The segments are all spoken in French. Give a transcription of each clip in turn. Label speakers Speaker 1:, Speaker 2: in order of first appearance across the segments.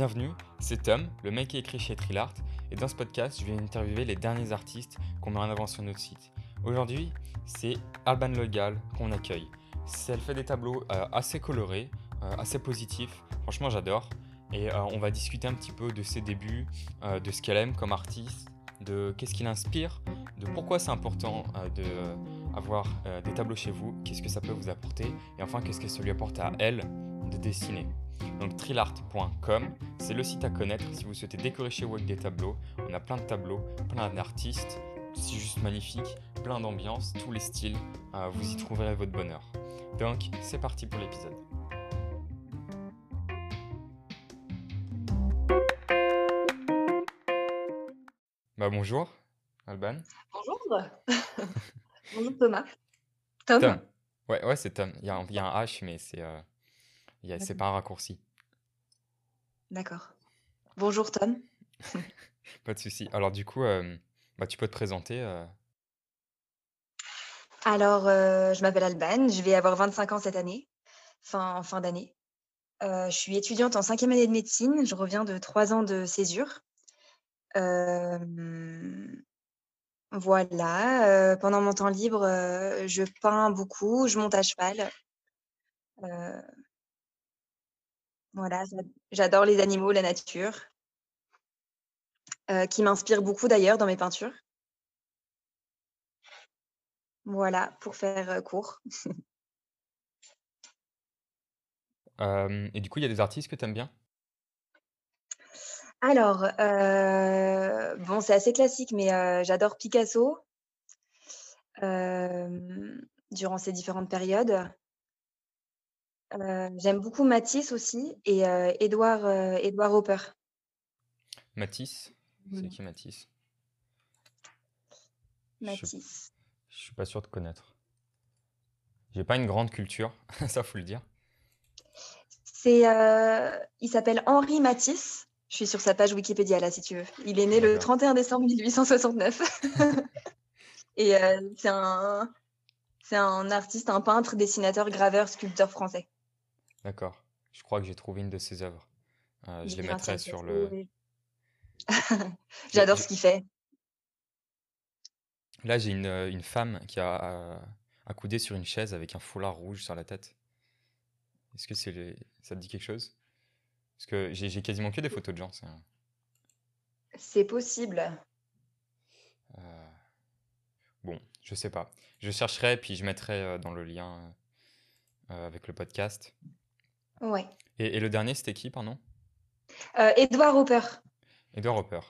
Speaker 1: Bienvenue, c'est Tom, le mec qui écrit chez Trilart, et dans ce podcast, je vais interviewer les derniers artistes qu'on met en avant sur notre site. Aujourd'hui, c'est Alban Logal qu'on accueille. Elle fait des tableaux euh, assez colorés, euh, assez positifs, franchement j'adore. Et euh, on va discuter un petit peu de ses débuts, de ce qu'elle aime comme artiste, de qu'est-ce qui l'inspire, de pourquoi c'est important d'avoir des tableaux chez vous, qu'est-ce que ça peut vous apporter, et enfin qu'est-ce que ça lui apporte à elle de dessiner. Donc trilart.com, c'est le site à connaître si vous souhaitez décorer chez vous avec des tableaux. On a plein de tableaux, plein d'artistes, c'est juste magnifique, plein d'ambiance, tous les styles, euh, vous y trouverez votre bonheur. Donc c'est parti pour l'épisode. Bah bonjour, Alban.
Speaker 2: Bonjour. bonjour Thomas.
Speaker 1: Tom. Ouais, ouais c'est Tom. Il y, a un, H, mais c'est euh, c'est pas un raccourci.
Speaker 2: D'accord. Bonjour Tom.
Speaker 1: Pas de souci. Alors du coup, euh, bah, tu peux te présenter. Euh.
Speaker 2: Alors, euh, je m'appelle Alban, je vais avoir 25 ans cette année, fin, fin d'année. je suis étudiante en cinquième année de médecine, je reviens de trois ans de césure. voilà, pendant mon temps libre, je peins beaucoup, je monte à cheval. Voilà, j'adore les animaux, la nature. Euh, qui m'inspire beaucoup d'ailleurs dans mes peintures. Voilà, pour faire, euh, court.
Speaker 1: et du coup, il y a des artistes que tu aimes bien?
Speaker 2: Alors, euh, bon, c'est assez classique, mais j'adore Picasso durant ses différentes périodes. J'aime beaucoup Matisse aussi et Edouard Édouard, Hopper.
Speaker 1: Matisse? C'est qui Matisse?
Speaker 2: Matisse.
Speaker 1: Je suis pas sûr de connaître. J'ai pas une grande culture, ça faut le dire.
Speaker 2: C'est, il s'appelle Henri Matisse. Je suis sur sa page Wikipédia là, si tu veux. Il est né le 31 décembre 1869. Et c'est un, c'est un artiste, un peintre, dessinateur, graveur, sculpteur français.
Speaker 1: D'accord. Je crois que j'ai trouvé une de ses œuvres. Euh, je les mettrai sur le.
Speaker 2: J'adore ce qu'il fait.
Speaker 1: Là, j'ai une, euh, une femme qui a euh, accoudé sur une chaise avec un foulard rouge sur la tête. Est-ce que c'est ça te dit quelque chose? Parce que j'ai quasiment que des photos de gens.
Speaker 2: C'est possible.
Speaker 1: Bon, je sais pas. Je chercherai puis je mettrai dans le lien avec le podcast.
Speaker 2: Ouais.
Speaker 1: Et, le dernier, c'était qui, pardon?
Speaker 2: Euh, Edouard Hopper.
Speaker 1: Edouard Hopper.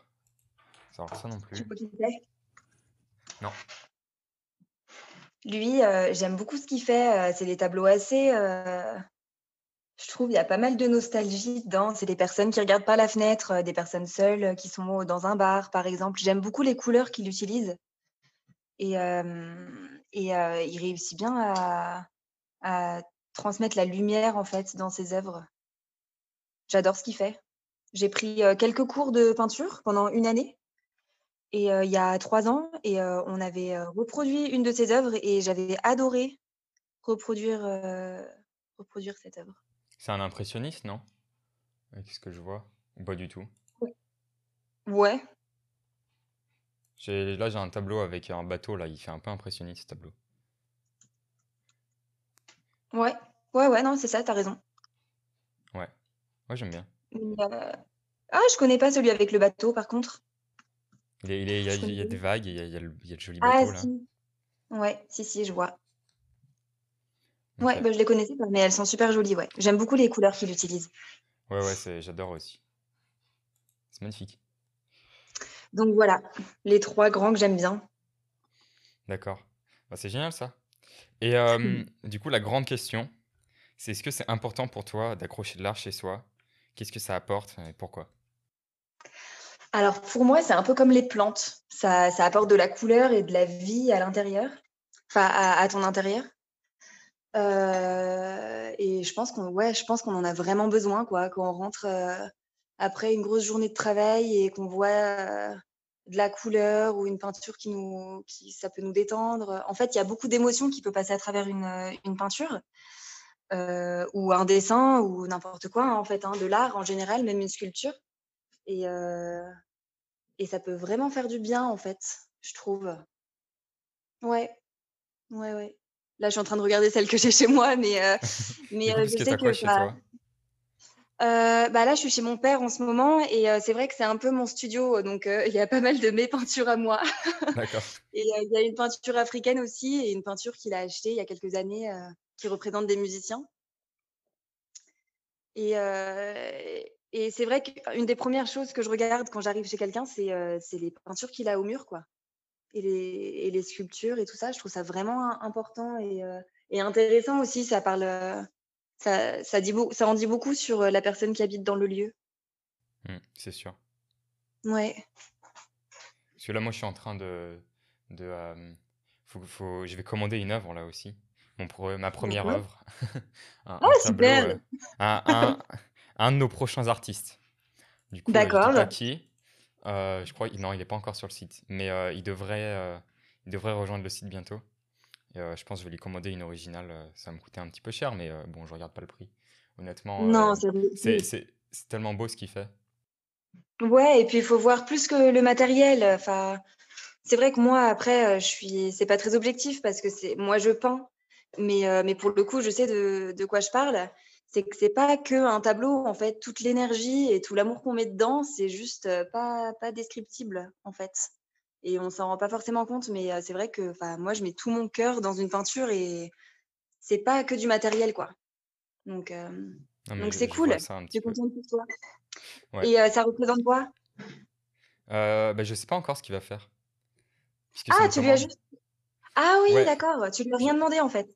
Speaker 1: Ça, ça non plus. Non.
Speaker 2: Lui, euh, j'aime beaucoup ce qu'il fait. Euh, c'est des tableaux assez. je trouve il y a pas mal de nostalgie dedans. C'est des personnes qui regardent pas la fenêtre, des personnes seules qui sont dans un bar, par exemple. J'aime beaucoup les couleurs qu'il utilise. Et, et il réussit bien à, à transmettre la lumière en fait dans ses œuvres. J'adore ce qu'il fait. J'ai pris quelques cours de peinture pendant une année et il y a trois ans et on avait reproduit une de ses œuvres et j'avais adoré reproduire reproduire cette œuvre.
Speaker 1: C'est un impressionniste, non? Qu'est-ce que je vois? Pas du tout?
Speaker 2: Oui. Ouais.
Speaker 1: Là, j'ai un tableau avec un bateau, là. Il fait un peu impressionniste, ce tableau.
Speaker 2: Ouais. Ouais, ouais, non, c'est ça, t'as raison.
Speaker 1: Ouais. Ouais, j'aime bien.
Speaker 2: Ah, je connais pas celui avec le bateau, par contre.
Speaker 1: Il, il, y, a, des vagues, il y a, il y a le, joli ah, bateau, là.
Speaker 2: Si. Ouais, si, si, je vois. Ouais, bah, je les connaissais pas, mais elles sont super jolies, ouais. J'aime beaucoup les couleurs qu'il utilise.
Speaker 1: Ouais, ouais, j'adore aussi. C'est magnifique.
Speaker 2: Donc voilà, les trois grands que j'aime bien.
Speaker 1: D'accord. Bah, c'est génial, ça. Et euh, du coup, la grande question, c'est est-ce que c'est important pour toi d'accrocher de l'art chez soi? Qu'est-ce que ça apporte et pourquoi?
Speaker 2: Alors pour moi, c'est un peu comme les plantes. Ça, apporte de la couleur et de la vie à l'intérieur, enfin à, ton intérieur. Euh, et je pense qu'on ouais, je pense qu'on en a vraiment besoin quoi, quand on rentre euh, après une grosse journée de travail et qu'on voit euh, de la couleur ou une peinture qui nous, qui ça peut nous détendre. En fait, il y a beaucoup d'émotions qui peuvent passer à travers une, une peinture. ou un dessin ou n'importe quoi, hein, en fait, hein, de l'art en général, même une sculpture et et ça peut vraiment faire du bien, en fait, je trouve. Ouais, ouais, ouais. Là, je suis en train de regarder celle que j'ai chez moi, mais mais je sais que ça bah, là, je suis chez mon père en ce moment et c'est vrai que c'est un peu mon studio, donc il y a pas mal de mes peintures à moi
Speaker 1: D'accord.
Speaker 2: et il y a une peinture africaine aussi et une peinture qu'il a achetée il y a quelques années, qui représente des musiciens. Et et c'est vrai qu'une des premières choses que je regarde quand j'arrive chez quelqu'un, c'est, c'est les peintures qu'il a au mur, quoi et les et les sculptures et tout ça. Je trouve ça vraiment important et et intéressant aussi. Ça parle, ça ça dit ça en dit beaucoup sur, la personne qui habite dans le lieu.
Speaker 1: Mmh, c'est sûr.
Speaker 2: Ouais.
Speaker 1: Parce que là, moi, je suis en train de de, faut faut je vais commander une œuvre là aussi. Mon ma première œuvre.
Speaker 2: Un Oh super!
Speaker 1: un un de nos prochains artistes. Du coup, dis
Speaker 2: D'accord.
Speaker 1: qui. je crois non, il est pas encore sur le site, mais il devrait, il devrait rejoindre le site bientôt. Et je pense que je vais lui commander une originale. ça va me coûter un petit peu cher, mais bon, je regarde pas le prix. Honnêtement,
Speaker 2: Non, c'est
Speaker 1: tellement beau ce qu'il fait.
Speaker 2: Ouais et puis il faut voir plus que le matériel, enfin, c'est vrai que moi après, je suis c'est pas très objectif parce que c'est moi je peins, mais mais pour le coup, je sais de de quoi je parle. C'est que c'est pas qu'un tableau, en fait, toute l'énergie et tout l'amour qu'on met dedans, c'est juste, pas pas descriptible, en fait et on s'en rend pas forcément compte, mais c'est vrai que, moi, je mets tout mon cœur dans une peinture et c'est pas que du matériel, quoi. Donc donc c'est cool. Je suis contente pour toi
Speaker 1: Ouais.
Speaker 2: et ça représente quoi?
Speaker 1: Heu, bah, je sais pas encore ce qu'il va faire,
Speaker 2: Ah, tu lui as juste ah oui,
Speaker 1: Ouais.
Speaker 2: d'accord, tu lui as rien demandé, en fait?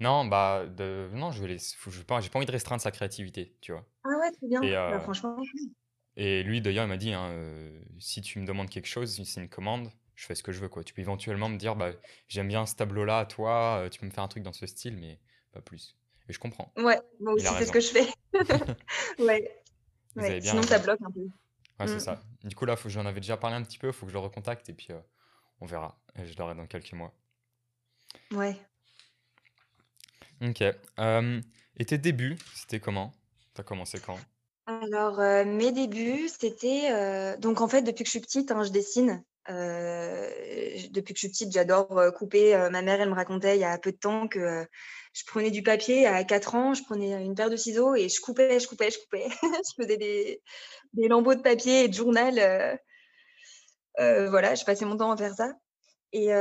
Speaker 1: Non, bah, de non, je vais faut j'ai pas envie de restreindre sa créativité, tu vois?
Speaker 2: Ah ouais, trop bien.
Speaker 1: Et
Speaker 2: Bah, franchement,
Speaker 1: et lui d'ailleurs, il m'a dit, hein, «Si tu me demandes quelque chose, si c'est une commande, je fais ce que je veux, quoi. Tu peux éventuellement me dire: «Bah, j'aime bien ce tableau-là à toi, tu peux me faire un truc dans ce style», mais pas plus et je comprends.
Speaker 2: ouais, moi
Speaker 1: Il
Speaker 2: aussi, c'est ce que je fais. Ouais,
Speaker 1: bien
Speaker 2: sinon ça bloque un peu.
Speaker 1: Ouais, c'est
Speaker 2: Mmh.
Speaker 1: ça. Du coup, là, j'en avais déjà parlé un petit peu, faut que je le recontacte et puis, on verra je l'aurai dans quelques mois.
Speaker 2: Ouais.
Speaker 1: OK. Et tes débuts, c'était comment? Tu as commencé quand?
Speaker 2: Alors, mes débuts, c'était, heu donc en fait, depuis que je suis petite, hein, je dessine. Heu, j depuis que je suis petite, j'adore, couper. ma mère, elle me racontait il y a peu de temps que, je prenais du papier à 4 ans, je prenais une paire de ciseaux et je coupais, je coupais, je coupais. Je faisais des lambeaux de papier et de journal, voilà, je passais mon temps à faire ça et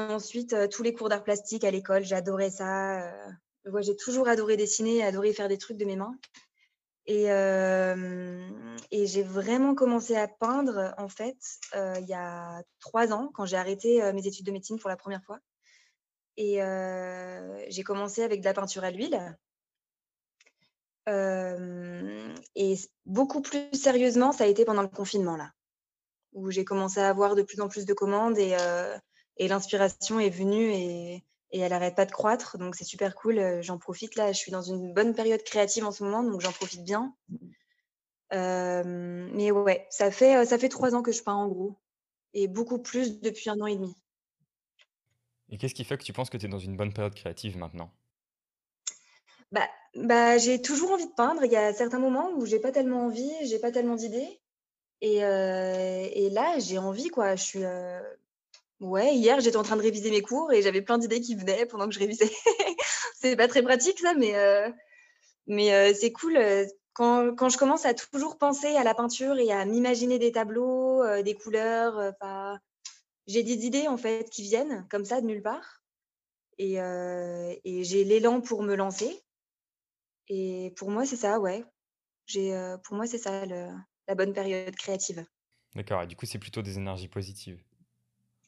Speaker 2: ensuite, tous les cours d'art plastique à l'école, j'adorais ça, j'ai toujours adoré dessiner, adoré faire des trucs de mes mains et j'ai vraiment commencé à peindre, en fait, heu, il y a 3 ans, quand j'ai arrêté, mes études de médecine pour la première fois et j'ai commencé avec de la peinture à l'huile. Et beaucoup plus sérieusement, ça a été pendant le confinement, là, où j'ai commencé à avoir de plus en plus de commandes et et l'inspiration est venue et et elle arrête pas de croître, donc c'est super cool, j'en profite, là. Je suis dans une bonne période créative en ce moment, donc j'en profite bien. Hem, mais ouais, ça fait, ça fait 3 ans que je peins, en gros et beaucoup plus depuis 1 an et demi.
Speaker 1: Et qu'est-ce qui fait que tu penses que tu es dans une bonne période créative maintenant?
Speaker 2: Bah bah, j'ai toujours envie de peindre. Il y a certains moments où j'ai pas tellement envie, j'ai pas tellement d'idées et là, j'ai envie, quoi. Je suis, ouais, hier, j'étais en train de réviser mes cours et j'avais plein d'idées qui venaient pendant que je révisais. C'est pas très pratique ça, mais heu mais heu, c'est cool, heu, quand quand je commence à toujours penser à la peinture et à m'imaginer des tableaux, des couleurs, j'ai des idées, en fait, qui viennent comme ça de nulle part et et j'ai l'élan pour me lancer et pour moi, c'est ça, ouais. J'ai, pour moi, c'est ça la bonne période créative.
Speaker 1: D'accord et du coup, c'est plutôt des énergies positives?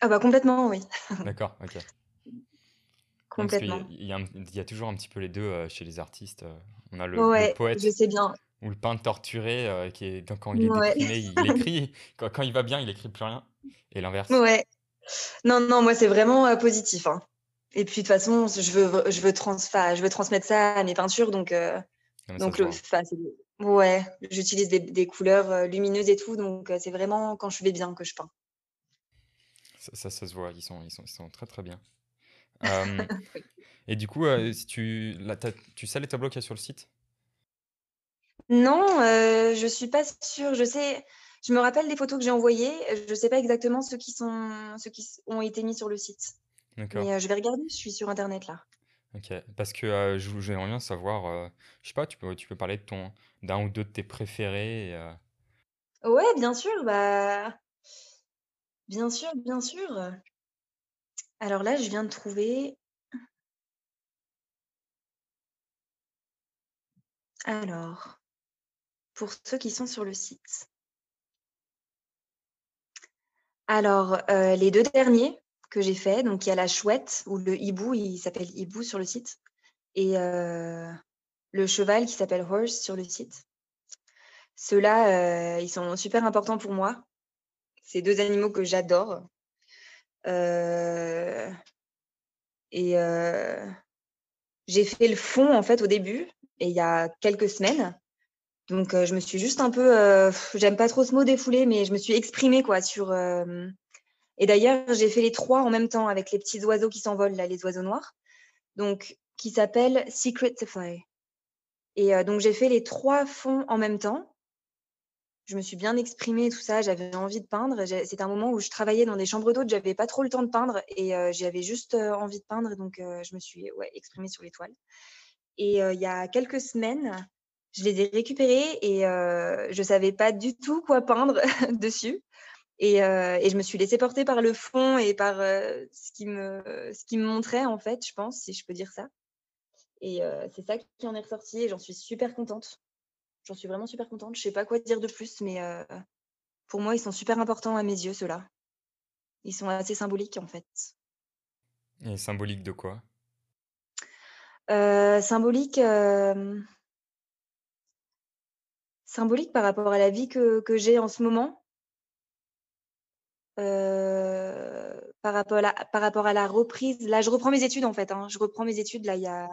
Speaker 2: Ah bah, complètement, oui.
Speaker 1: D'accord, OK.
Speaker 2: Complètement.
Speaker 1: il y a y toujours un petit peu les 2, heu, chez les artistes, on a le le
Speaker 2: Ouais, je
Speaker 1: poète
Speaker 2: sais bien.
Speaker 1: ou le peintre torturé, heu, qui est quand quand il est
Speaker 2: Mouais.
Speaker 1: déprimé, il écrit, quand quand il va bien, il écrit plus rien et l'inverse.
Speaker 2: Ouais. Non, non, moi, c'est vraiment, positif, hein et puis, de toute façon, je veux je veux trans je veux transmettre ça à mes peintures donc
Speaker 1: Non,
Speaker 2: donc le c'est ouais, j'utilise des des couleurs, lumineuses et tout donc c'est vraiment quand je vais bien que je peins.
Speaker 1: Ça ça ça se voit, ils sont ils sont ils sont très, très bien. Euh, et du coup, euh, si tu, là, tu sais les tableaux qu'il y a sur le site?
Speaker 2: Non, euh, je suis pas sûre. Je sais, je me rappelle des photos que j'ai envoyées. Je sais pas exactement ceux qui sont, ceux qui ont été mis sur le site.
Speaker 1: D'accord.
Speaker 2: Mais euh, je vais regarder. Je suis sur internet là.
Speaker 1: Ok. Parce que je- j'aimerais bien savoir, je sais pas, tu peux, tu peux parler de ton, d'un ou deux de tes préférés. et,
Speaker 2: Ouais, bien sûr. Bah, bien sûr, bien sûr. Alors là, je viens de trouver. Alors, pour ceux qui sont sur le site. Alors, euh, les deux derniers que j'ai faits, donc il y a la chouette ou le hibou, il s'appelle hibou sur le site, et euh, le cheval qui s'appelle horse sur le site. Ceux-là, euh, ils sont super importants pour moi. C'est deux animaux que j'adore. Euh, et euh, j'ai fait le fond en fait au début, et il y a quelques semaines. Donc, euh, je me suis juste un peu, j'aime pas trop ce mot défoulé, mais je me suis exprimée quoi sur. Et d'ailleurs, j'ai fait les trois en même temps avec les petits oiseaux qui s'envolent là, les oiseaux noirs. Donc, qui s'appelle Secret Fly. Et donc, j'ai fait les trois fonds en même temps. Je me suis bien exprimée, tout ça. J'avais envie de peindre. C'était un moment où je travaillais dans des chambres d'hôtes. J'avais pas trop le temps de peindre et euh, j'avais juste euh, envie de peindre. Donc, euh, je me suis exprimée sur les toiles. Et il y a quelques semaines, je les ai récupérés et je savais pas du tout quoi peindre dessus. Et, je me suis laissée porter par le fond et par ce, qui me, ce qui me montrait, en fait, je pense, si je peux dire ça. Et c'est ça qui en est ressorti et j'en suis super contente. J'en suis vraiment super contente. Je sais pas quoi dire de plus, mais euh, pour moi, ils sont super importants à mes yeux, ceux-là. Ils sont assez symboliques, en fait.
Speaker 1: Et symbolique de quoi?
Speaker 2: Euh, symbolique, euh, symbolique par rapport à la vie que, que j'ai en ce moment. Euh, par, rapport à la, par rapport à la reprise. Là, je reprends mes études, en fait. hein. Je reprends mes études, là, il y a,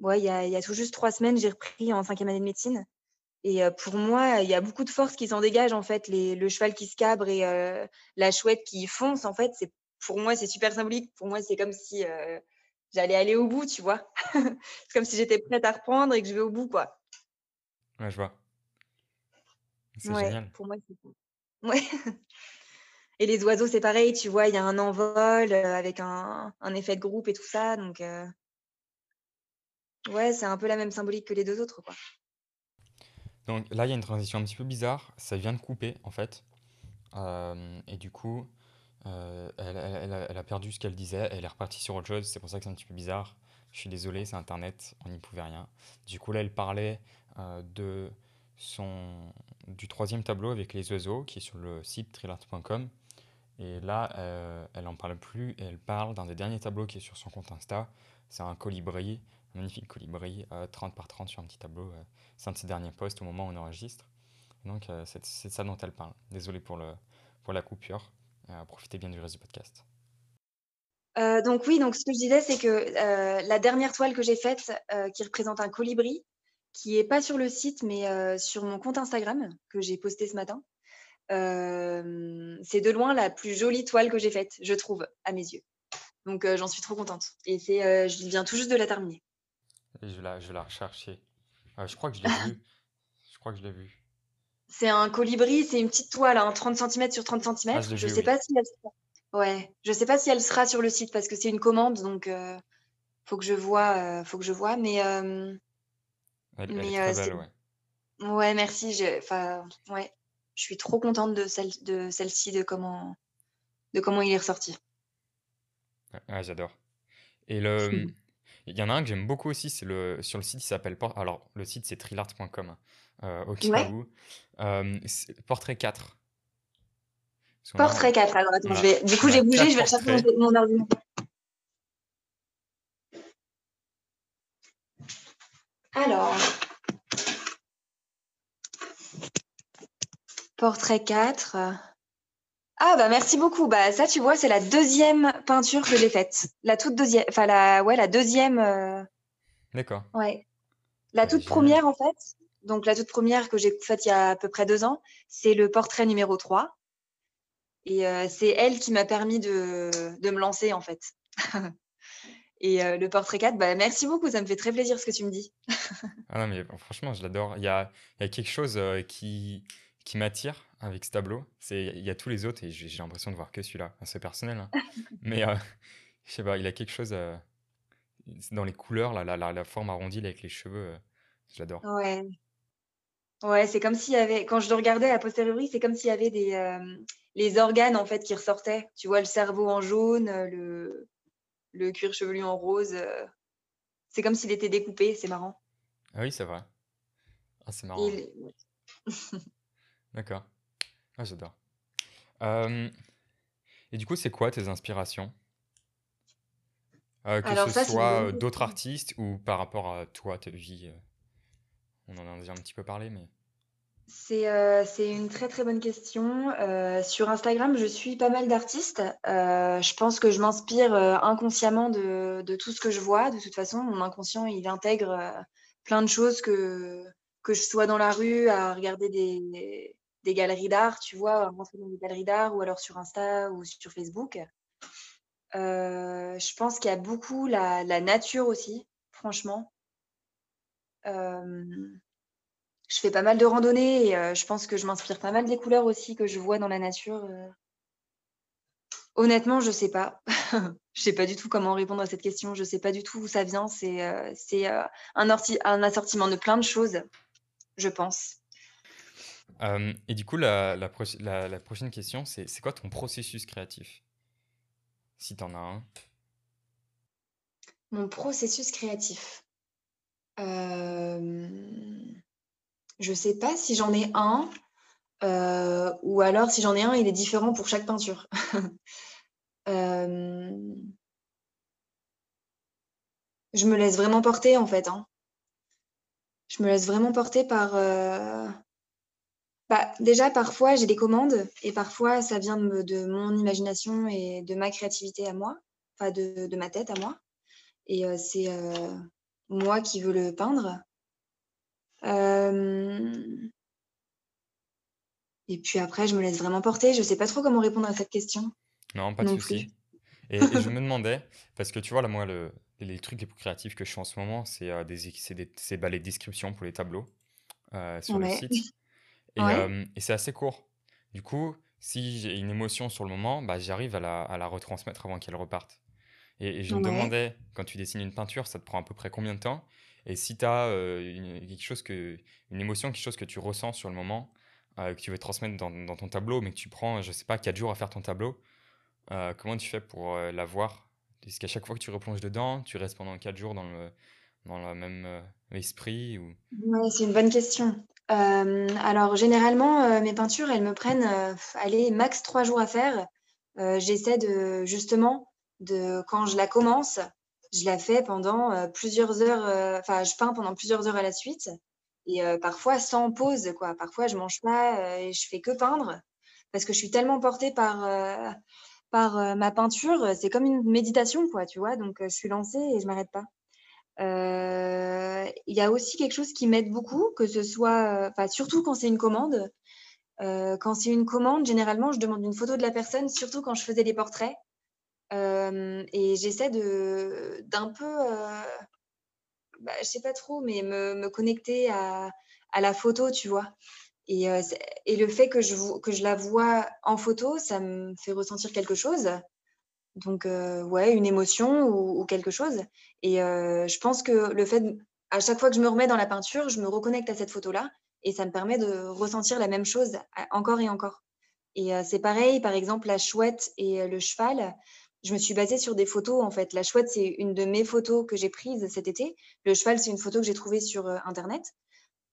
Speaker 2: ouais, il y a, il y a tout juste trois semaines, j'ai repris en cinquième année de médecine. Et pour moi, il y a beaucoup de force qui s'en dégage, en fait. Les, le cheval qui se cabre et euh, la chouette qui fonce, en fait, c'est pour moi, c'est super symbolique. Pour moi, c'est comme si euh, j'allais aller au bout, tu vois? c'est comme si j'étais prête à reprendre et que je vais au bout, quoi.
Speaker 1: Ouais, je vois. C'est
Speaker 2: Ouais,
Speaker 1: génial.
Speaker 2: pour moi, c'est. Ouais. Et les oiseaux, c'est pareil, tu vois, il y a un envol avec un, un effet de groupe et tout ça. Donc, euh, ouais, c'est un peu la même symbolique que les deux autres, quoi.
Speaker 1: Donc là, il y a une transition un petit peu bizarre. Ça vient de couper, en fait. Euh, et du coup, euh, elle, a, perdu ce qu'elle disait. Elle est repartie sur autre chose. C'est pour ça que c'est un petit peu bizarre. Je suis désolé, c'est Internet. On n'y pouvait rien. Du coup, là, elle parlait euh, de son, du troisième tableau avec les oiseaux qui est sur le site thrillart.com. Et là, elle en parle plus. Et elle parle d'un des derniers tableaux qui est sur son compte Insta. C'est un colibri, magnifique colibri, euh, 30 par 30 sur un petit tableau. euh, c'est un de ses derniers posts au moment où on enregistre. Donc, euh, c'est c'est ça dont elle parle. Désolé pour, la coupure. Euh, profitez bien du reste du podcast.
Speaker 2: Euh, donc oui, donc ce que je disais, c'est que euh, la dernière toile que j'ai faite, euh, qui représente un colibri, qui est pas sur le site, mais euh, sur mon compte Instagram que j'ai posté ce matin, euh, c'est de loin la plus jolie toile que j'ai faite, je trouve, à mes yeux. Donc euh, j'en suis trop contente. Et c'est, euh, je viens tout juste de la terminer.
Speaker 1: Et je vais la, je vais la rechercher. Euh, je crois que je l'ai vu. Je crois que je l'ai vu.
Speaker 2: C'est un colibri, c'est une petite toile, hein, 30 cm sur 30 cm.
Speaker 1: Ah, je vu,
Speaker 2: sais
Speaker 1: oui.
Speaker 2: pas si elle sera... Ouais, je sais pas si elle sera sur le site parce que c'est une commande, donc euh, faut que je vois, euh, faut que je vois. Mais euh,
Speaker 1: Elle, elle
Speaker 2: mais
Speaker 1: est
Speaker 2: euh,
Speaker 1: très belle, ouais.
Speaker 2: Ouais, merci. Je, enfin, ouais, je suis trop contente de celle, de celle-ci, de comment, de comment il est ressorti.
Speaker 1: Ouais, j'adore. Et le, il y en a un que j'aime beaucoup aussi, c'est le, sur le site, il s'appelle, alors le site c'est thrillart.com, hein, euh, au cas
Speaker 2: Ouais.
Speaker 1: où. Euh, Portrait 4. Parce qu'on a-
Speaker 2: Portrait 4. Alors attends, je vais. Du coup, j'ai bougé, je vais rechercher mon, mon ordinateur. Alors. Portrait 4. Ah bah merci beaucoup. Bah ça tu vois, c'est la deuxième peinture que j'ai faite. La toute deuxième. Enfin la ouais, la deuxième. euh,
Speaker 1: D'accord.
Speaker 2: Ouais. La
Speaker 1: Ouais,
Speaker 2: toute
Speaker 1: génial.
Speaker 2: première, en fait, donc la toute première que j'ai faite il y a à peu près deux ans, c'est le portrait numéro 3. Et euh, c'est elle qui m'a permis de, de me lancer, en fait. Et le portrait 4, bah, merci beaucoup, ça me fait très plaisir ce que tu me dis.
Speaker 1: Ah non, mais franchement, je l'adore. Il y a, il y a quelque chose qui, qui m'attire avec ce tableau. C'est, il y a tous les autres et j'ai l'impression de voir que celui-là. c'est personnel, hein. mais je sais pas, il a quelque chose dans les couleurs, la, la, la, forme arrondie avec les cheveux. j'adore.
Speaker 2: Ouais. Ouais, c'est comme s'il y avait, quand je le regardais à posteriori, c'est comme s'il y avait des, les organes en fait qui ressortaient. Tu vois, le cerveau en jaune, le, le cuir chevelu en rose. Euh, c'est comme s'il était découpé, c'est marrant.
Speaker 1: Ah oui, c'est vrai. Ah, c'est marrant. D'accord. Ah, j'adore. Et du coup, c'est quoi tes inspirations? Euh, Que ce soit euh, d'autres artistes ou par rapport à toi, ta vie On en a déjà un petit peu parlé, mais.
Speaker 2: Euh, c'est, une très, très bonne question. Euh, sur Instagram, je suis pas mal d'artistes. Euh, je pense que je m'inspire, inconsciemment de de tout ce que je vois. De toute façon, mon inconscient, il intègre, plein de choses que que je sois dans la rue à regarder des des galeries d'art, tu vois? rentrer dans des galeries d'art ou alors sur Insta ou sur Facebook. je pense qu'il y a beaucoup la nature aussi, franchement je fais pas mal de randonnées et euh, je pense que je m'inspire pas mal des couleurs aussi que je vois dans la nature. Euh. Honnêtement, je sais pas. je sais pas du tout comment répondre à cette question. Je sais pas du tout où ça vient. C'est euh, un, assortiment de plein de choses, je pense.
Speaker 1: Et du coup, la, prochaine question, c'est c'est quoi ton processus créatif? Si tu en as un.
Speaker 2: Mon processus créatif. Euh... Je sais pas si j'en ai un, euh, ou alors si j'en ai un, il est différent pour chaque peinture. Euh, je me laisse vraiment porter en fait. Hein. Je me laisse vraiment porter par. Euh, bah, déjà, parfois, j'ai des commandes et parfois, ça vient de, mon imagination et de ma créativité à moi, enfin de, de ma tête à moi. Et c'est moi qui veux le peindre. Euh, et puis après, je me laisse vraiment porter. Je ne sais pas trop comment répondre à cette question.
Speaker 1: Non, pas de souci. Et, je me demandais, parce que tu vois, là, moi, le, les trucs les plus créatifs que je fais en ce moment, c'est euh, des, c'est bah, les descriptions pour les tableaux euh, sur le site. Et, et c'est assez court. Du coup, si j'ai une émotion sur le moment, bah, j'arrive à la, à la retransmettre avant qu'elle reparte. Et, je me demandais, quand tu dessines une peinture, ça te prend à peu près combien de temps? Et si tu as une, quelque chose que, une émotion, quelque chose que tu ressens sur le moment, que tu veux transmettre dans, dans, ton tableau, mais que tu prends, je sais pas, 4 jours à faire ton tableau, comment tu fais pour la voir? Est-ce qu'à chaque fois que tu replonges dedans, tu restes pendant 4 jours dans le, dans le même esprit ou...
Speaker 2: Ouais, c'est une bonne question. Alors, généralement, mes peintures, elles me prennent, allez, max 3 jours à faire. J'essaie de, justement, de, quand je la commence, je la fais pendant plusieurs heures, enfin, je peins pendant plusieurs heures à la suite et parfois sans pause, quoi. Parfois, je mange pas et je fais que peindre parce que je suis tellement portée par, par ma peinture. C'est comme une méditation, quoi, tu vois. Donc, je suis lancée et je m'arrête pas. Il y a aussi quelque chose qui m'aide beaucoup, que ce soit, enfin, surtout quand c'est une commande. quand c'est une commande, généralement, je demande une photo de la personne, surtout quand je faisais des portraits et j'essaie d'un peu, euh, bah, je sais pas trop, mais me, me connecter à, à, la photo, tu vois. Et, et le fait que je, que je la vois en photo, ça me fait ressentir quelque chose. Donc, ouais, une émotion ou, quelque chose. Et je pense que le fait, à chaque fois que je me remets dans la peinture, je me reconnecte à cette photo-là et ça me permet de ressentir la même chose encore et encore. Et c'est pareil, par exemple, la chouette et le cheval je me suis basée sur des photos en fait. La chouette, c'est une de mes photos que j'ai prises cet été. Le cheval, c'est une photo que j'ai trouvée sur euh, Internet.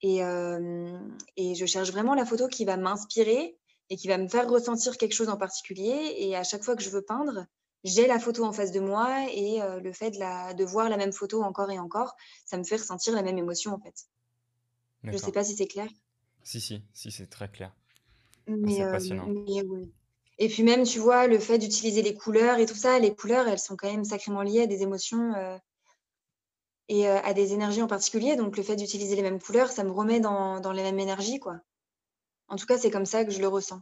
Speaker 2: Et, euh, et, je cherche vraiment la photo qui va m'inspirer et qui va me faire ressentir quelque chose en particulier. Et à chaque fois que je veux peindre, j'ai la photo en face de moi et euh, le fait de, la, de voir la même photo encore et encore, ça me fait ressentir la même émotion en fait. Je ne sais pas si c'est clair.
Speaker 1: Si, si, si, c'est très clair.
Speaker 2: Mais, c'est passionnant. Mais, et puis même, tu vois, le fait d'utiliser les couleurs et tout ça, les couleurs, elles sont quand même sacrément liées à des émotions euh, et euh, à des énergies en particulier. Donc le fait d'utiliser les mêmes couleurs, ça me remet dans, dans les mêmes énergies, quoi. En tout cas, c'est comme ça que je le ressens.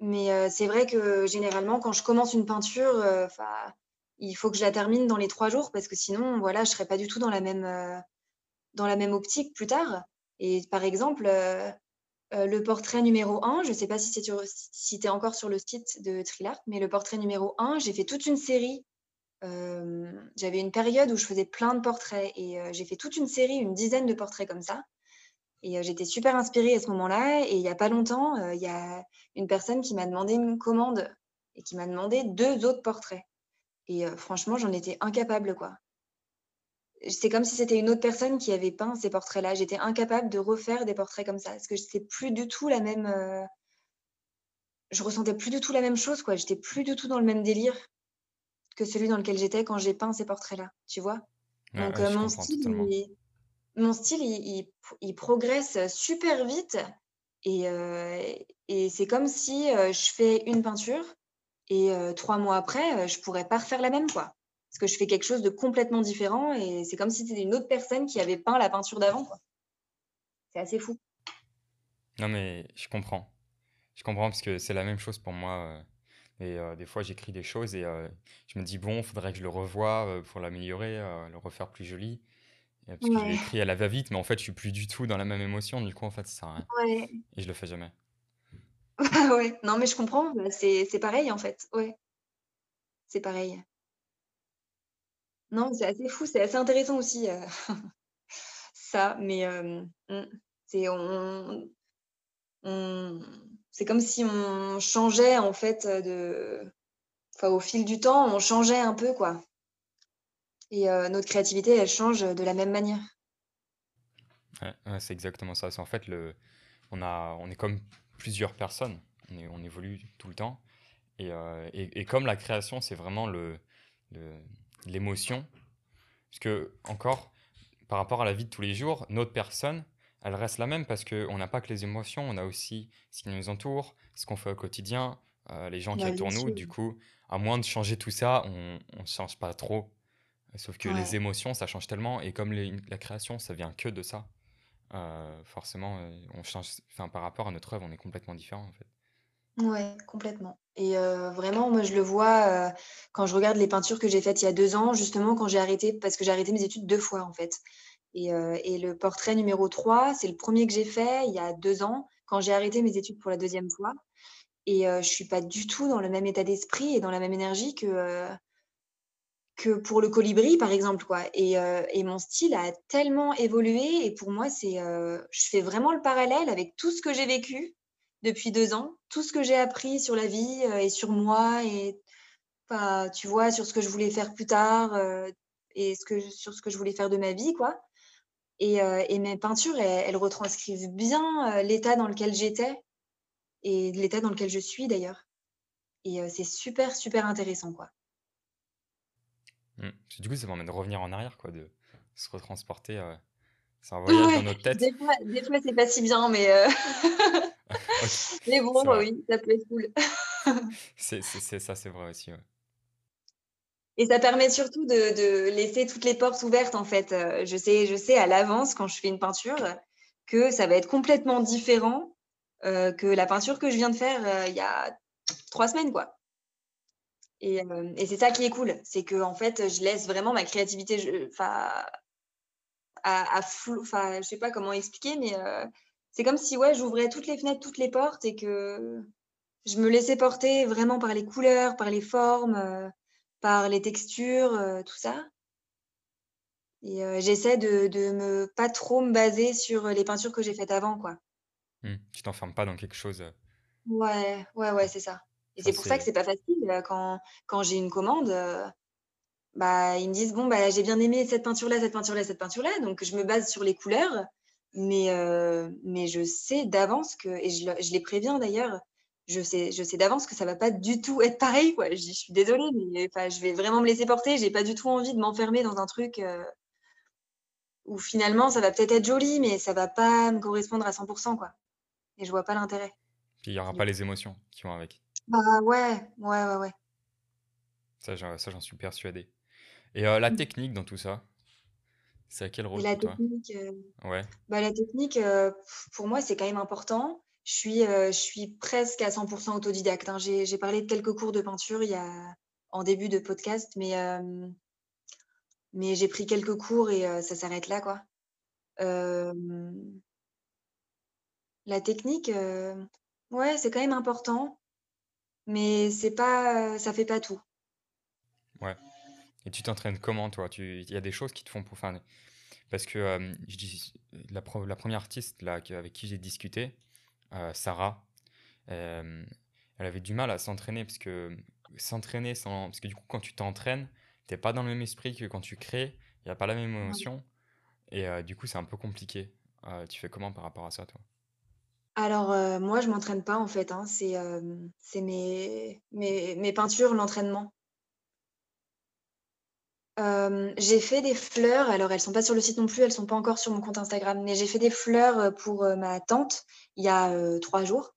Speaker 2: Mais euh, c'est vrai que généralement, quand je commence une peinture, enfin, il faut que je la termine dans les trois jours parce que sinon, voilà, je serais pas du tout dans la même, euh, dans la même optique plus tard. Et par exemple, euh, euh, le portrait numéro 1, je ne sais pas si, tu es encore sur le site de Trilart, mais le portrait numéro 1, j'ai fait toute une série. J'avais une période où je faisais plein de portraits et j'ai fait toute une série, une dizaine de portraits comme ça. Et j'étais super inspirée à ce moment-là. Et il n'y a pas longtemps, il y a une personne qui m'a demandé une commande et qui m'a demandé deux autres portraits. Et franchement, j'en étais incapable, quoi. C'est comme si c'était une autre personne qui avait peint ces portraits-là. J'étais incapable de refaire des portraits comme ça. Parce que c'est plus du tout la même. Je ressentais plus du tout la même chose, quoi. J'étais plus du tout dans le même délire que celui dans lequel j'étais quand j'ai peint ces portraits-là. Tu vois? Donc, mon, style. Mon, style, il, progresse super vite. Et, et c'est comme si je fais une peinture et trois mois après, je pourrais pas refaire la même, quoi. Parce que je fais quelque chose de complètement différent et c'est comme si c'était une autre personne qui avait peint la peinture d'avant. C'est assez fou.
Speaker 1: Non, mais je comprends. Je comprends parce que c'est la même chose pour moi. Et des fois, j'écris des choses et je me dis, bon, faudrait que je le revoie pour l'améliorer, le refaire plus joli. Parce que je l'ai écrit à la va-vite, mais en fait, je suis plus du tout dans la même émotion. Du coup, en fait, ça sert à rien.
Speaker 2: Ouais.
Speaker 1: Et je le fais jamais.
Speaker 2: ouais, non, mais je comprends. Bah, c'est pareil, en fait. Ouais. C'est pareil. Non, c'est assez fou, c'est assez intéressant aussi, euh, ça, mais mmh, c'est on c'est comme si on changeait, en fait, de enfin, au fil du temps, on changeait un peu, quoi et notre créativité, elle change de la même manière.
Speaker 1: Ouais, c'est exactement ça. C'est en fait le on a on est comme plusieurs personnes. On, évolue tout le temps. Euh, et, et, comme la création, c'est vraiment le, l'émotion, parce que, encore, par rapport à la vie de tous les jours, notre personne, elle reste la même parce qu'on n'a pas que les émotions, on a aussi ce qui nous entoure, ce qu'on fait au quotidien, euh, les gens qui entourent nous. Du coup, à moins de changer tout ça, on ne change pas trop. Sauf que les émotions, ça change tellement. Et comme la création, ça vient que de ça. Euh, forcément, euh, on change, enfin, par rapport à notre œuvre, on est complètement différent en fait.
Speaker 2: Ouais, complètement. Et euh, vraiment, moi, je le vois quand je regarde les peintures que j'ai faites il y a deux ans, justement, quand j'ai arrêté, parce que j'ai arrêté mes études deux fois en fait. Et, et le portrait numéro 3, c'est le premier que j'ai fait il y a deux ans, quand j'ai arrêté mes études pour la deuxième fois. Et je suis pas du tout dans le même état d'esprit et dans la même énergie que, que pour le colibri, par exemple. Quoi. Et, euh, et, mon style a tellement évolué. Et pour moi, euh, je fais vraiment le parallèle avec tout ce que j'ai vécu depuis deux ans, tout ce que j'ai appris sur la vie euh, et sur moi, et bah, tu vois, sur ce que je voulais faire plus tard et ce que, sur ce que je voulais faire de ma vie. quoi. Et, et mes peintures, elles, retranscrivent bien l'état dans lequel j'étais et l'état dans lequel je suis d'ailleurs. Et c'est super, super intéressant. quoi.
Speaker 1: Mmh. Du coup, ça permet de revenir en arrière, quoi, de se retransporter. Euh, c'est un voyage dans notre tête.
Speaker 2: Des fois, fois c'est pas si bien, mais, euh... mais bon, oui, ça peut être cool.
Speaker 1: c'est, ça, c'est vrai aussi. Ouais.
Speaker 2: Et ça permet surtout de, de, laisser toutes les portes ouvertes, en fait. Euh, je sais, je sais à l'avance, quand je fais une peinture, que ça va être complètement différent euh, que la peinture que je viens de faire il y a trois semaines, quoi. Et, et c'est ça qui est cool, c'est que en fait, je laisse vraiment ma créativité, enfin, à, à enfin, je sais pas comment expliquer, mais c'est comme si ouais, j'ouvrais toutes les fenêtres, toutes les portes et que je me laissais porter vraiment par les couleurs, par les formes, par les textures, tout ça. Et j'essaie de, de me pas trop me baser sur les peintures que j'ai faites avant, quoi.
Speaker 1: Mmh. Tu t'enfermes pas dans quelque chose.
Speaker 2: Ouais, ouais, ouais, c'est ça. Et c'est pour ça que c'est pas facile quand, quand j'ai une commande. bah, ils me disent bon bah j'ai bien aimé cette peinture là, cette peinture là, cette peinture là, donc je me base sur les couleurs, mais mais je sais d'avance que et je, je les préviens d'ailleurs, je sais je sais d'avance que ça va pas du tout être pareil quoi. Je, je suis désolée, mais enfin je vais vraiment me laisser porter. J'ai pas du tout envie de m'enfermer dans un truc où finalement ça va peut-être être joli, mais ça va pas me correspondre à 100% quoi. Et je vois pas l'intérêt.
Speaker 1: Puis il y aura pas les émotions qui vont avec.
Speaker 2: Bah ouais, ouais, ouais, ouais.
Speaker 1: Ça, j'en suis persuadé. Et euh, la mmh. technique dans tout ça, c'est à quel rôle
Speaker 2: la
Speaker 1: pour toi?
Speaker 2: technique, euh,
Speaker 1: Ouais.
Speaker 2: bah, la technique, euh, pour moi, c'est quand même important. Je suis, je suis presque à 100% autodidacte. hein. J'ai, j'ai parlé de quelques cours de peinture il y a, en début de podcast, mais, mais j'ai pris quelques cours et ça s'arrête là, quoi. la technique, ouais, c'est quand même important, mais c'est pas, ça fait pas tout.
Speaker 1: Ouais. Et tu t'entraînes comment, toi? Tu, il y a des choses qui te font pour faire. Parce que je dis, la, la, première artiste là, avec qui j'ai discuté, Sarah, elle avait du mal à s'entraîner parce que s'entraîner sans. Parce que du coup, quand tu t'entraînes, t'es pas dans le même esprit que quand tu crées, il n'y a pas la même émotion. Et du coup, c'est un peu compliqué. tu fais comment par rapport à ça, toi?
Speaker 2: Alors, moi, je m'entraîne pas en fait. Hein. C'est c'est mes, peintures, l'entraînement. j'ai fait des fleurs, alors elles sont pas sur le site non plus, elles sont pas encore sur mon compte Instagram, mais j'ai fait des fleurs pour ma tante il y a trois jours.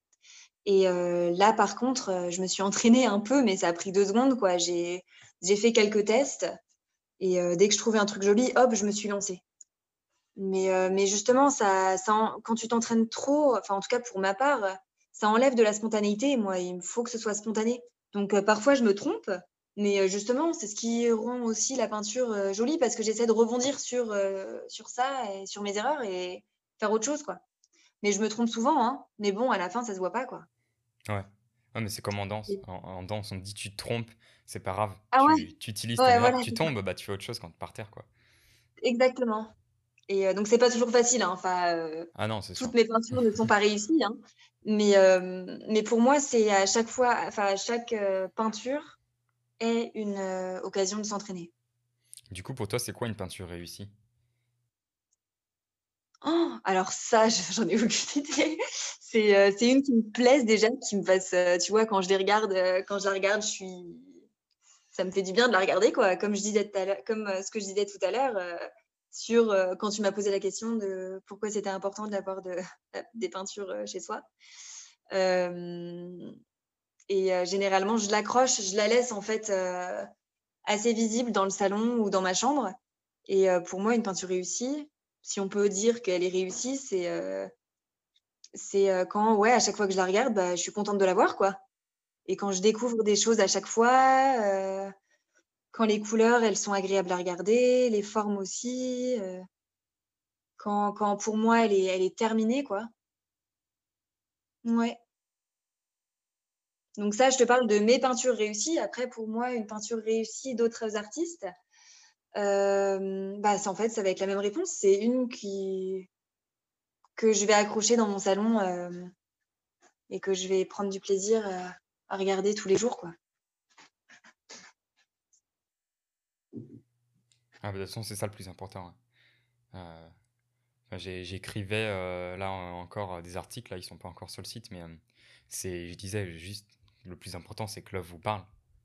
Speaker 2: Et là, par contre, je me suis entraînée un peu, mais ça a pris deux secondes. J'ai fait quelques tests et dès que je trouvais un truc joli, hop, je me suis lancée. Mais, mais justement, ça, ça quand tu t'entraînes trop, enfin en tout cas pour ma part, ça enlève de la spontanéité. Moi, il me faut que ce soit spontané. Donc parfois, je me trompe, mais justement, c'est ce qui rend aussi la peinture jolie parce que j'essaie de rebondir sur, sur ça et sur mes erreurs et faire autre chose. quoi. Mais je me trompe souvent, hein. Mais bon, à la fin, ça se voit pas, quoi.
Speaker 1: Ouais. Ouais, mais c'est comme en danse. En, danse, on te dit tu te trompes, c'est pas grave. Ah tu, tu utilises tes tu tombes, bah tu fais autre chose quand tu par terre, quoi.
Speaker 2: Exactement. Et euh, donc, c'est pas toujours facile. Hein. Enfin, euh,
Speaker 1: ah non,
Speaker 2: toutes mes peintures ne sont pas réussies. Hein. Mais, euh, mais pour moi, c'est à chaque fois, enfin, chaque peinture est une occasion de s'entraîner.
Speaker 1: Du coup, pour toi, c'est quoi une peinture réussie?
Speaker 2: Oh, alors ça, j'en ai aucune idée. C'est, euh, c'est une qui me plaise déjà, qui me fasse, euh, tu vois, quand je les regarde, euh, quand je la regarde, je suis, ça me fait du bien de la regarder, quoi. Comme je disais tout à comme ce que je disais tout à l'heure sur quand tu m'as posé la question de pourquoi c'était important d'avoir de, des peintures chez soi. et généralement, je l'accroche, je la laisse en fait assez visible dans le salon ou dans ma chambre. Et pour moi, une peinture réussie, si on peut dire qu'elle est réussie, c'est euh, c'est euh, quand, ouais, à chaque fois que je la regarde, bah, je suis contente de la voir, quoi. Et quand je découvre des choses à chaque fois, euh, quand les couleurs, elles sont agréables à regarder, les formes aussi, quand, quand, pour moi, elle est, terminée, quoi. Ouais. Donc ça, je te parle de mes peintures réussies. Après, pour moi, une peinture réussie d'autres artistes, bah, en fait, ça va être la même réponse. C'est une qui que je vais accrocher dans mon salon, et que je vais prendre du plaisir, à regarder tous les jours, quoi.
Speaker 1: Ah, bah, de toute façon, c'est ça le plus important, j'écrivais, là, encore, des articles, là, ils sont pas encore sur le site, mais c'est je disais juste, le plus important, c'est que l'œuvre vous parle,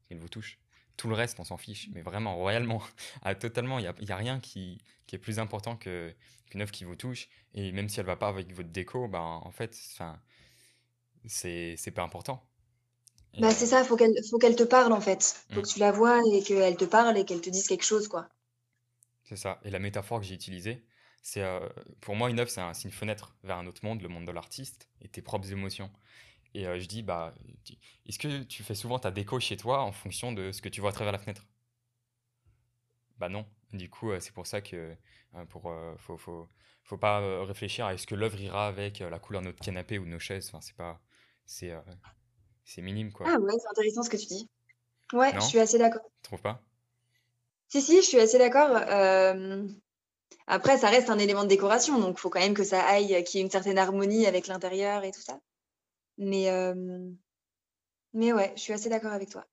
Speaker 1: qu'il vous touche. Tout le reste, on s'en fiche, mais vraiment, royalement. Ah, totalement, il n'y a, y a, rien qui, qui, est plus important qu'une œuvre qui vous touche. Et même si elle ne va pas avec votre déco, ben, en fait, c'est pas important.
Speaker 2: Bah, c'est ça, il faut qu'elle qu'elle te parle, en fait. Faut que mmh. tu la vois et qu'elle te parle et qu'elle te dise quelque chose, quoi.
Speaker 1: C'est ça. Et la métaphore que j'ai utilisée, c'est euh, pour moi, une œuvre, c'est une fenêtre vers un autre monde, le monde de l'artiste et tes propres émotions. Et je dis, bah, est-ce que tu fais souvent ta déco chez toi en fonction de ce que tu vois à travers la fenêtre? Bah non. Du coup, c'est pour ça que pour faut, faut, faut pas réfléchir à est-ce que l'œuvre ira avec la couleur de notre canapé ou de nos chaises. Enfin, c'est pas, c'est, c'est minime quoi.
Speaker 2: Ah ouais, c'est intéressant ce que tu dis. Ouais, je suis assez d'accord.
Speaker 1: Tu trouves pas?
Speaker 2: Si si, je suis assez d'accord. Après, ça reste un élément de décoration, donc il faut quand même que ça aille, qu'il y ait une certaine harmonie avec l'intérieur et tout ça. Mais, mais ouais, je suis assez d'accord avec toi.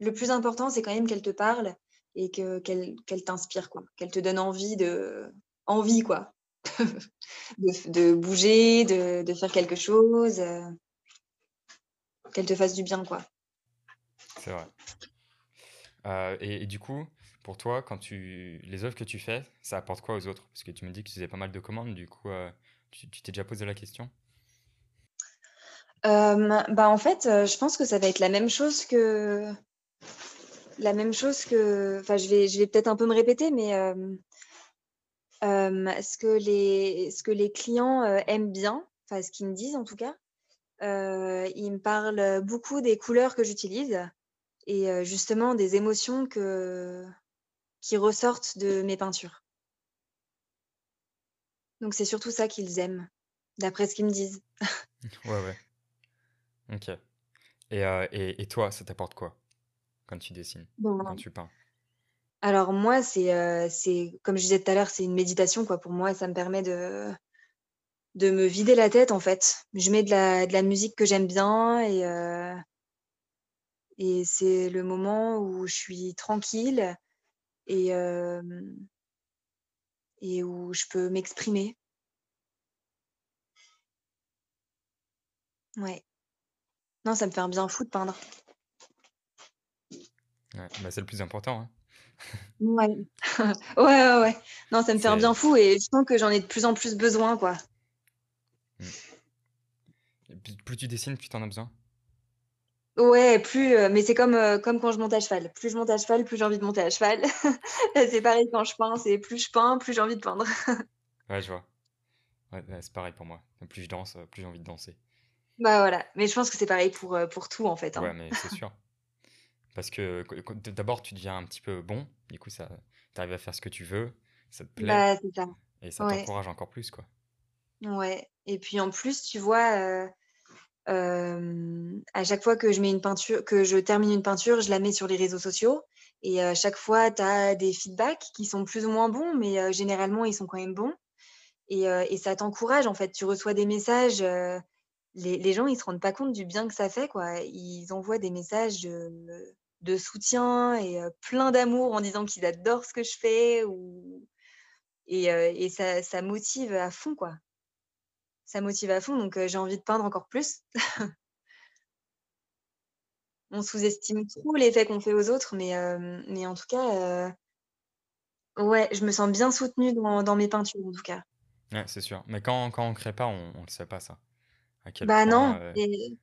Speaker 2: Le plus important, c'est quand même qu'elle te parle et que qu'elle t'inspire, quoi. Qu'elle te donne envie de envie, quoi. de bouger, de, de faire quelque chose, qu'elle te fasse du bien, quoi.
Speaker 1: C'est vrai. Et, du coup, pour toi, quand tu les œuvres que tu fais, ça apporte quoi aux autres? Parce que tu me dis que tu faisais pas mal de commandes, du coup, tu t'es déjà posé la question.
Speaker 2: Bah, en fait, je pense que ça va être la même chose que la même chose que enfin, je vais je vais peut-être un peu me répéter, mais ce que les ce que les clients, aiment bien, enfin, ce qu'ils me disent en tout cas, ils me parlent beaucoup des couleurs que j'utilise et justement des émotions que qui ressortent de mes peintures. Donc c'est surtout ça qu'ils aiment, d'après ce qu'ils me disent.
Speaker 1: Ouais, ouais. OK. Et, et, et toi, ça t'apporte quoi quand tu dessines, quand tu peins?
Speaker 2: alors moi, c'est, c'est comme je disais tout à l'heure, c'est une méditation, quoi. Pour moi, ça me permet de de me vider la tête, en fait. Je mets de la de la musique que j'aime bien et et c'est le moment où je suis tranquille et et où je peux m'exprimer. Ouais. Non, ça me fait un bien fou de peindre.
Speaker 1: Ouais, bah, c'est le plus important, hein.
Speaker 2: Ouais. Ouais, ouais, ouais. Non, ça me fait un bien fou et je sens que j'en ai de plus en plus besoin, quoi.
Speaker 1: Mmh. plus tu dessines, plus tu en as besoin?
Speaker 2: Ouais, plus, mais c'est comme, comme quand je monte à cheval. Plus je monte à cheval, plus j'ai envie de monter à cheval. C'est pareil quand je peins, c'est plus je peins, plus j'ai envie de peindre.
Speaker 1: Ouais, je vois. Ouais, c'est pareil pour moi. Plus je danse, plus j'ai envie de danser.
Speaker 2: Bah, voilà, mais je pense que c'est pareil pour, pour tout, en fait,
Speaker 1: Ouais,
Speaker 2: hein.
Speaker 1: mais c'est sûr. Parce que d'abord, tu deviens un petit peu bon, du coup, ça tu arrives à faire ce que tu veux, ça te plaît
Speaker 2: Bah, c'est ça.
Speaker 1: et ça
Speaker 2: Ouais,
Speaker 1: t'encourage encore plus, quoi.
Speaker 2: ouais et puis en plus, tu vois, À chaque fois que je mets une peinture que je termine une peinture, je la mets sur les réseaux sociaux et à chaque fois, tu as des feedbacks qui sont plus ou moins bons, mais heu, généralement, ils sont quand même bons et heu et ça t'encourage, en fait. Tu reçois des messages, les gens, ils se rendent pas compte du bien que ça fait, quoi. Ils envoient des messages de soutien et plein d'amour en disant qu'ils adorent ce que je fais et ça ça motive à fond, quoi. Ça motive à fond donc heu, j'ai envie de peindre encore plus. On sous-estime trop l'effet qu'on fait aux autres, mais hem, mais en tout cas, heu, ouais, je me sens bien soutenue dans dans mes peintures, en tout cas.
Speaker 1: Ouais, c'est sûr. Mais quand quand on crée pas, on on le sait pas ça. À quel
Speaker 2: Bah,
Speaker 1: point,
Speaker 2: non et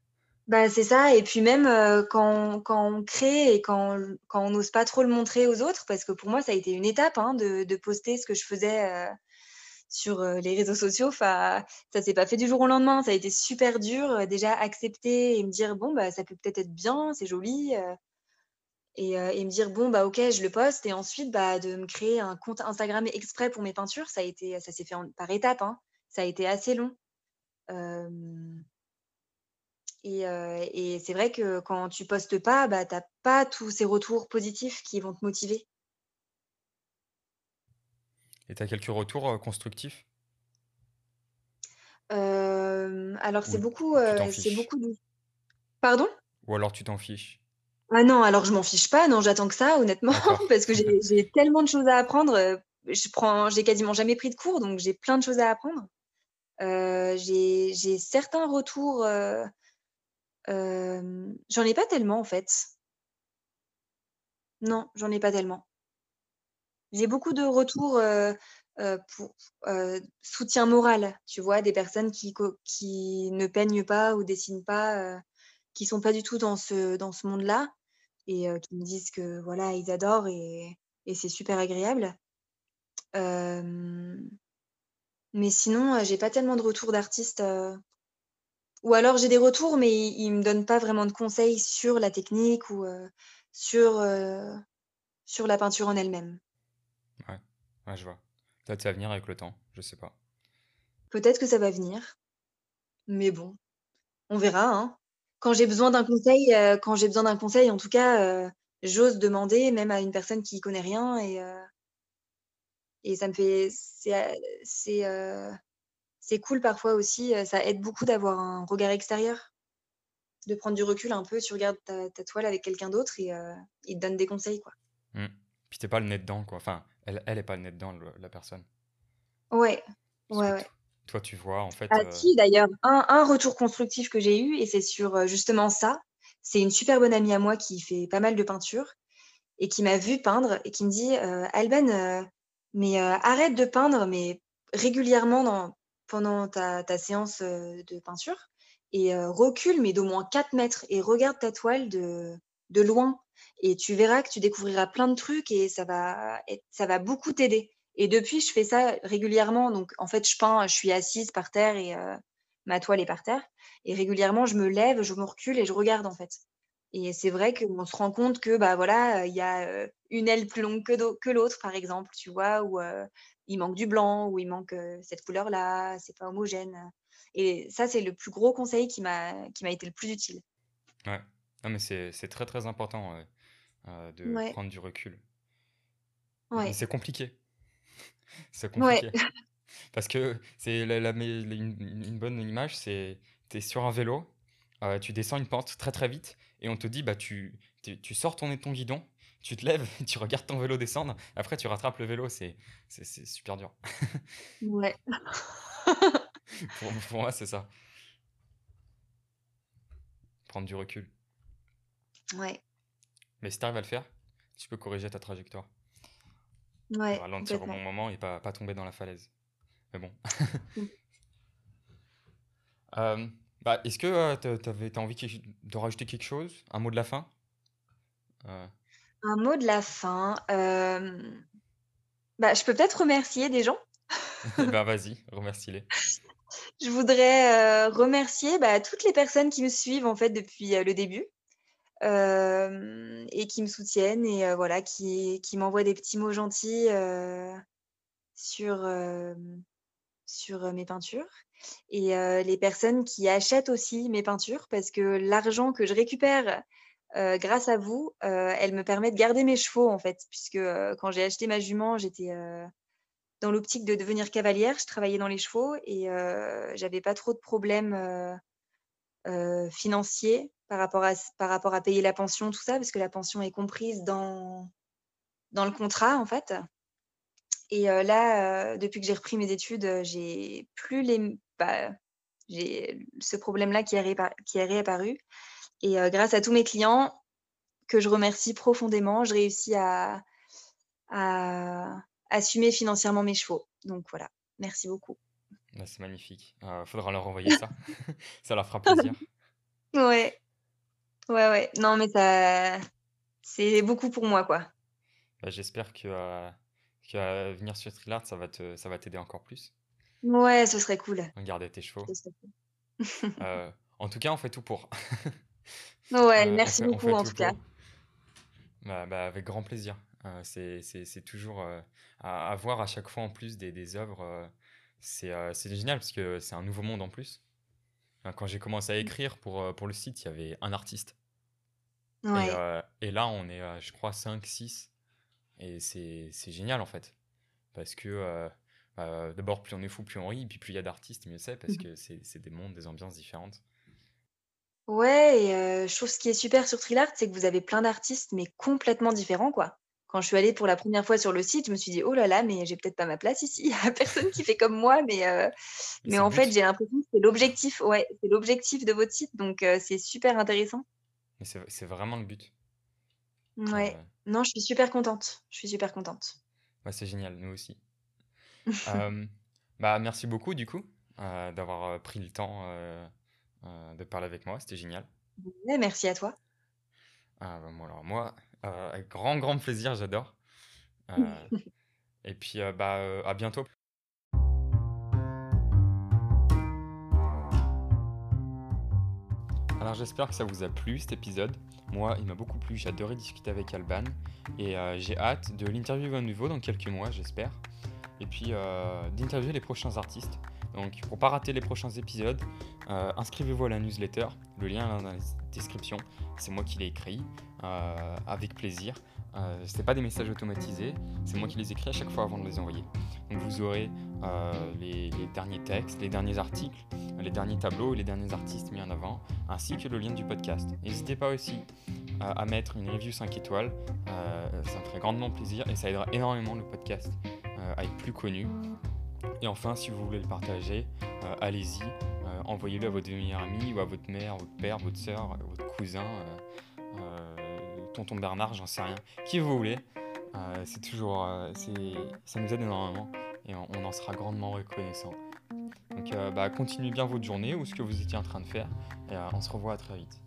Speaker 2: bah, c'est ça et puis même, quand quand on crée et quand quand on n'ose pas trop le montrer aux autres, parce que pour moi, ça a été une étape, hein, de de poster ce que je faisais, sur, les réseaux sociaux. Ça s'est pas fait du jour au lendemain. Ça a été super dur, déjà accepter et me dire: «Bon, bah, ça peut peut-être être bien, c'est joli», Et me dire: «Bon, bah, OK, je le poste» et ensuite, bah, de me créer un compte Instagram exprès pour mes peintures, ça a été ça s'est fait par étapes, hein. Ça a été assez long, et c'est vrai que quand tu postes pas, bah, tu as pas tous ces retours positifs qui vont te motiver.
Speaker 1: Et tu as quelques retours, heu, constructifs?
Speaker 2: Hem, alors c'est beaucoup, c'est
Speaker 1: fiches?
Speaker 2: beaucoup de pardon?
Speaker 1: Ou alors tu t'en fiches?
Speaker 2: Ah non, alors je m'en fiche pas, non, j'attends que ça honnêtement parce que j'ai tellement de choses à apprendre, je prends j'ai quasiment jamais pris de cours donc j'ai plein de choses à apprendre. J'ai certains retours, j'en ai pas tellement en fait. Non, j'en ai pas tellement. J'ai beaucoup de retours, heu heu, pour heu, soutien moral, tu vois? Des personnes qui qui ne peignent pas ou dessinent pas, qui sont pas du tout dans ce dans ce monde-là et qui me disent que voilà, ils adorent et et c'est super agréable. Mais sinon, j'ai pas tellement de retours d'artistes, ou alors j'ai des retours, mais ils ils me donnent pas vraiment de conseils sur la technique ou sur, Sur la peinture en elle-même.
Speaker 1: Ouais, ouais, je vois. Peut-être ça va venir avec le temps, je sais pas.
Speaker 2: Peut-être que ça va venir, mais bon, on verra, hein. Quand j'ai besoin d'un conseil, heu, quand j'ai besoin d'un conseil, en tout cas, heu, j'ose demander même à une personne qui connaît rien et heu et ça me fait c'est, cool parfois aussi, ça aide beaucoup d'avoir un regard extérieur, de prendre du recul un peu. Tu regardes ta ta toile avec quelqu'un d'autre et il te donne des conseils, quoi.
Speaker 1: Mmh. Puis tu pas le nez dedans, quoi. Enfin, elle elle est pas nez dedans, le la personne.
Speaker 2: Ouais,
Speaker 1: Parce que
Speaker 2: ouais,
Speaker 1: t
Speaker 2: ouais.
Speaker 1: toi, tu vois, en fait,
Speaker 2: Ah si, d'ailleurs, un un retour constructif que j'ai eu et c'est sur, heu, justement ça. C'est une super bonne amie à moi qui fait pas mal de peinture et qui m'a vue peindre et qui me dit: «Heu, Alban, heu, mais, arrête de peindre, mais régulièrement dans pendant ta ta séance, de peinture et recule, mais d'au moins 4 mètres et regarde ta toile de de loin et tu verras que tu découvriras plein de trucs et ça va ça va beaucoup t'aider». Et depuis, je fais ça régulièrement. Donc en fait, je peins, je suis assise par terre et heu, ma toile est par terre et régulièrement, je me lève, je me recule et je regarde, en fait Et c'est vrai qu'on se rend compte que, bah, voilà, il y a, une aile plus longue que l'autre, par exemple, tu vois? Ou, il manque du blanc, ou il manque, cette couleur-là, c'est pas homogène. Et ça, c'est le plus gros conseil qui m'a été le plus utile.
Speaker 1: Ouais. Non, mais c'est très, très important, de
Speaker 2: Ouais.
Speaker 1: prendre du recul. Mais c'est compliqué. C'est
Speaker 2: Ouais.
Speaker 1: compliqué. Parce que c'est la une une bonne image, c'est tu es sur un vélo, heu, tu descends une pente très, très vite et on te dit, bah, tu tu tu sors ton de ton guidon, tu te lèves, tu regardes ton vélo descendre, après tu rattrapes le vélo, c'est super dur.
Speaker 2: Ouais.
Speaker 1: Pour pour moi, c'est ça. Prendre du recul.
Speaker 2: Ouais.
Speaker 1: Mais si tu arrives à le faire, tu peux corriger ta trajectoire.
Speaker 2: Ouais,
Speaker 1: Ralentir au bon moment et pas pas tomber dans la falaise. Mais bon. Hem, bah, est-ce que, heu, tu avais as envie de rajouter quelque chose? Un mot de la fin? Heu,
Speaker 2: Un mot de la fin, bah, je peux peut-être remercier des gens?
Speaker 1: ben, vas-y, remercie-les.
Speaker 2: Je voudrais, remercier, bah, toutes les personnes qui me suivent, en fait, depuis, le début, hem et qui me soutiennent et heu, voilà, qui qui m'envoient des petits mots gentils, heu, sur, sur, mes peintures et les personnes qui achètent aussi mes peintures parce que l'argent que je récupère, grâce à vous, elle me permet de garder mes chevaux, en fait, puisque, quand j'ai acheté ma jument, j'étais, dans l'optique de devenir cavalière. Je travaillais dans les chevaux et j'avais pas trop de problèmes, heu, financiers par rapport à payer la pension, tout ça, parce que la pension est comprise dans le contrat, en fait et heu, là, heu, depuis que j'ai repris mes études, j'ai plus les bah, j'ai ce problème-là qui est réapparu et grâce à tous mes clients que je remercie profondément, je réussis à assumer financièrement mes chevaux. Donc voilà, merci beaucoup.
Speaker 1: Bah, c'est magnifique. Heu, faudra leur envoyer ça. Ça leur fera plaisir.
Speaker 2: Ouais, ouais, ouais. Non, mais ça c'est beaucoup pour moi, quoi.
Speaker 1: Bah, j'espère que, heu, que, heu, venir sur Street ça va te ça va t'aider encore plus,
Speaker 2: Ouais, ce serait cool.
Speaker 1: garder tes chevaux.
Speaker 2: Cool.
Speaker 1: Heu, en tout cas, on fait tout pour.
Speaker 2: Ouais,
Speaker 1: on
Speaker 2: merci
Speaker 1: fait
Speaker 2: beaucoup en
Speaker 1: tout
Speaker 2: tout cas.
Speaker 1: Bah bah, avec grand plaisir. C'est toujours, à à voir à chaque fois en plus des des œuvres, c'est, heu, c'est génial parce que c'est un nouveau monde en plus. Quand j'ai commencé à écrire pour, heu, pour le site, il y avait un artiste et et là on est, je crois cinq six et c'est génial en fait. Parce que, heu, d'abord plus on est fou, plus on rit, puis plus il y a d'artistes, mieux c'est parce
Speaker 2: Mmh
Speaker 1: que c'est des mondes, des ambiances différentes.
Speaker 2: Ouais et je trouve ce qui est super sur Trilart, c'est que vous avez plein d'artistes, mais complètement différents, quoi. Quand je suis allée pour la première fois sur le site, je me suis dit: «Oh là là, mais j'ai peut-être pas ma place ici. Il y a personne qui fait comme moi», mais heu,
Speaker 1: Mais
Speaker 2: en fait, j'ai l'impression que c'est l'objectif, ouais, c'est l'objectif de votre site, donc heu, c'est super intéressant.
Speaker 1: mais c'est vraiment le but.
Speaker 2: Ouais.
Speaker 1: Heu,
Speaker 2: Non, je suis super contente, je suis super contente.
Speaker 1: bah, c'est génial, nous aussi. Bah, merci beaucoup du coup, d'avoir, pris le temps, de parler avec moi, c'était génial.
Speaker 2: Ouais, merci à toi.
Speaker 1: Ah bah, moi alors moi, avec grand, grand plaisir, j'adore. Heu et puis, heu, bah, à bientôt. Alors j'espère que ça vous a plu cet épisode. Moi, il m'a beaucoup plu, j'ai adoré discuter avec Alban et j'ai hâte de l'interviewer à nouveau dans quelques mois, j'espère et puis, heu, d'interviewer les prochains artistes. Donc pour pas rater les prochains épisodes, heu, inscrivez-vous à la newsletter, le lien est dans la description. C'est moi qui l'ai écrit, heu, avec plaisir. Heu, c'est pas des messages automatisés, c'est moi qui les écris à chaque fois avant de les envoyer. Donc vous aurez, les les derniers textes, les derniers articles, les derniers tableaux et les derniers artistes mis en avant, ainsi que le lien du podcast. N'hésitez pas aussi, à mettre une review 5 étoiles, ça me ferait grandement plaisir et ça aidera énormément le podcast, heu, à être plus connu. Et enfin, si vous voulez le partager, euh, allez-y, euh, envoyez-le à votre meilleur ami ou à votre mère, votre père, votre soeur, votre cousin, euh, euh, tonton Bernard, j'en sais rien, qui vous voulez. Euh, c'est toujours, euh, ça nous aide énormément et on, en sera grandement reconnaissant. Donc, euh, bah, continuez bien votre journée ou ce que vous étiez en train de faire et euh, on se revoit à très vite.